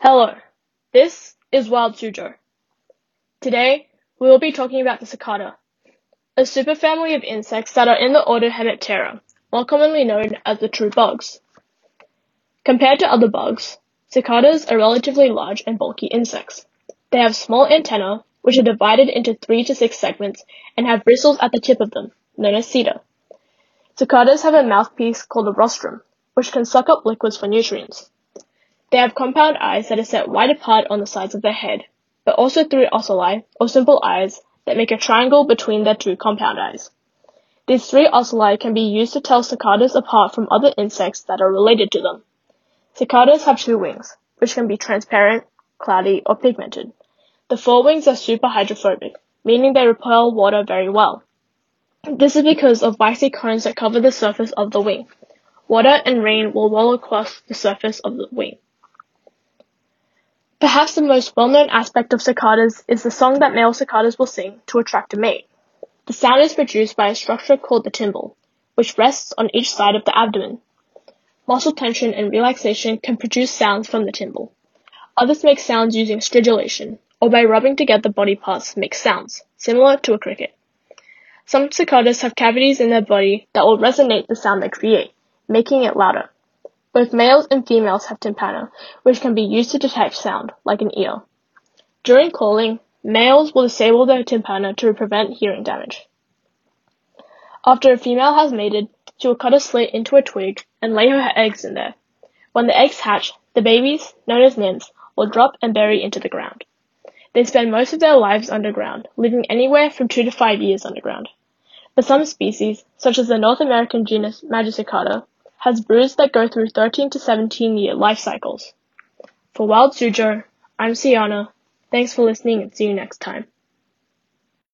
Hello, this is Wild Suzhou. Today, we will be talking about the cicada, a superfamily of insects that are in the order Hemiptera, more commonly known as the true bugs. Compared to other bugs, cicadas are relatively large and bulky insects. They have small antennae, which are divided into three to six segments and have bristles at the tip of them, known as seta. Cicadas have a mouthpiece called a rostrum, which can suck up liquids for nutrients. They have compound eyes that are set wide apart on the sides of their head, but also three ocelli, or simple eyes, that make a triangle between their two compound eyes. These three ocelli can be used to tell cicadas apart from other insects that are related to them. Cicadas have two wings, which can be transparent, cloudy, or pigmented. The forewings are super hydrophobic, meaning they repel water very well. This is because of waxy cones that cover the surface of the wing. Water and rain will roll across the surface of the wing. Perhaps the most well-known aspect of cicadas is the song that male cicadas will sing to attract a mate. The sound is produced by a structure called the tymbal, which rests on each side of the abdomen. Muscle tension and relaxation can produce sounds from the tymbal. Others make sounds using stridulation, or by rubbing together body parts to make sounds, similar to a cricket. Some cicadas have cavities in their body that will resonate the sound they create, making it louder. Both males and females have tympana, which can be used to detect sound, like an ear. During calling, males will disable their tympana to prevent hearing damage. After a female has mated, she will cut a slit into a twig and lay her eggs in there. When the eggs hatch, the babies, known as nymphs, will drop and bury into the ground. They spend most of their lives underground, living anywhere from two to five years underground. For some species, such as the North American genus Magicicada, has broods that go through 13 to 17 year life cycles. For Wild Suzhou, I'm Sienna. Thanks for listening and see you next time.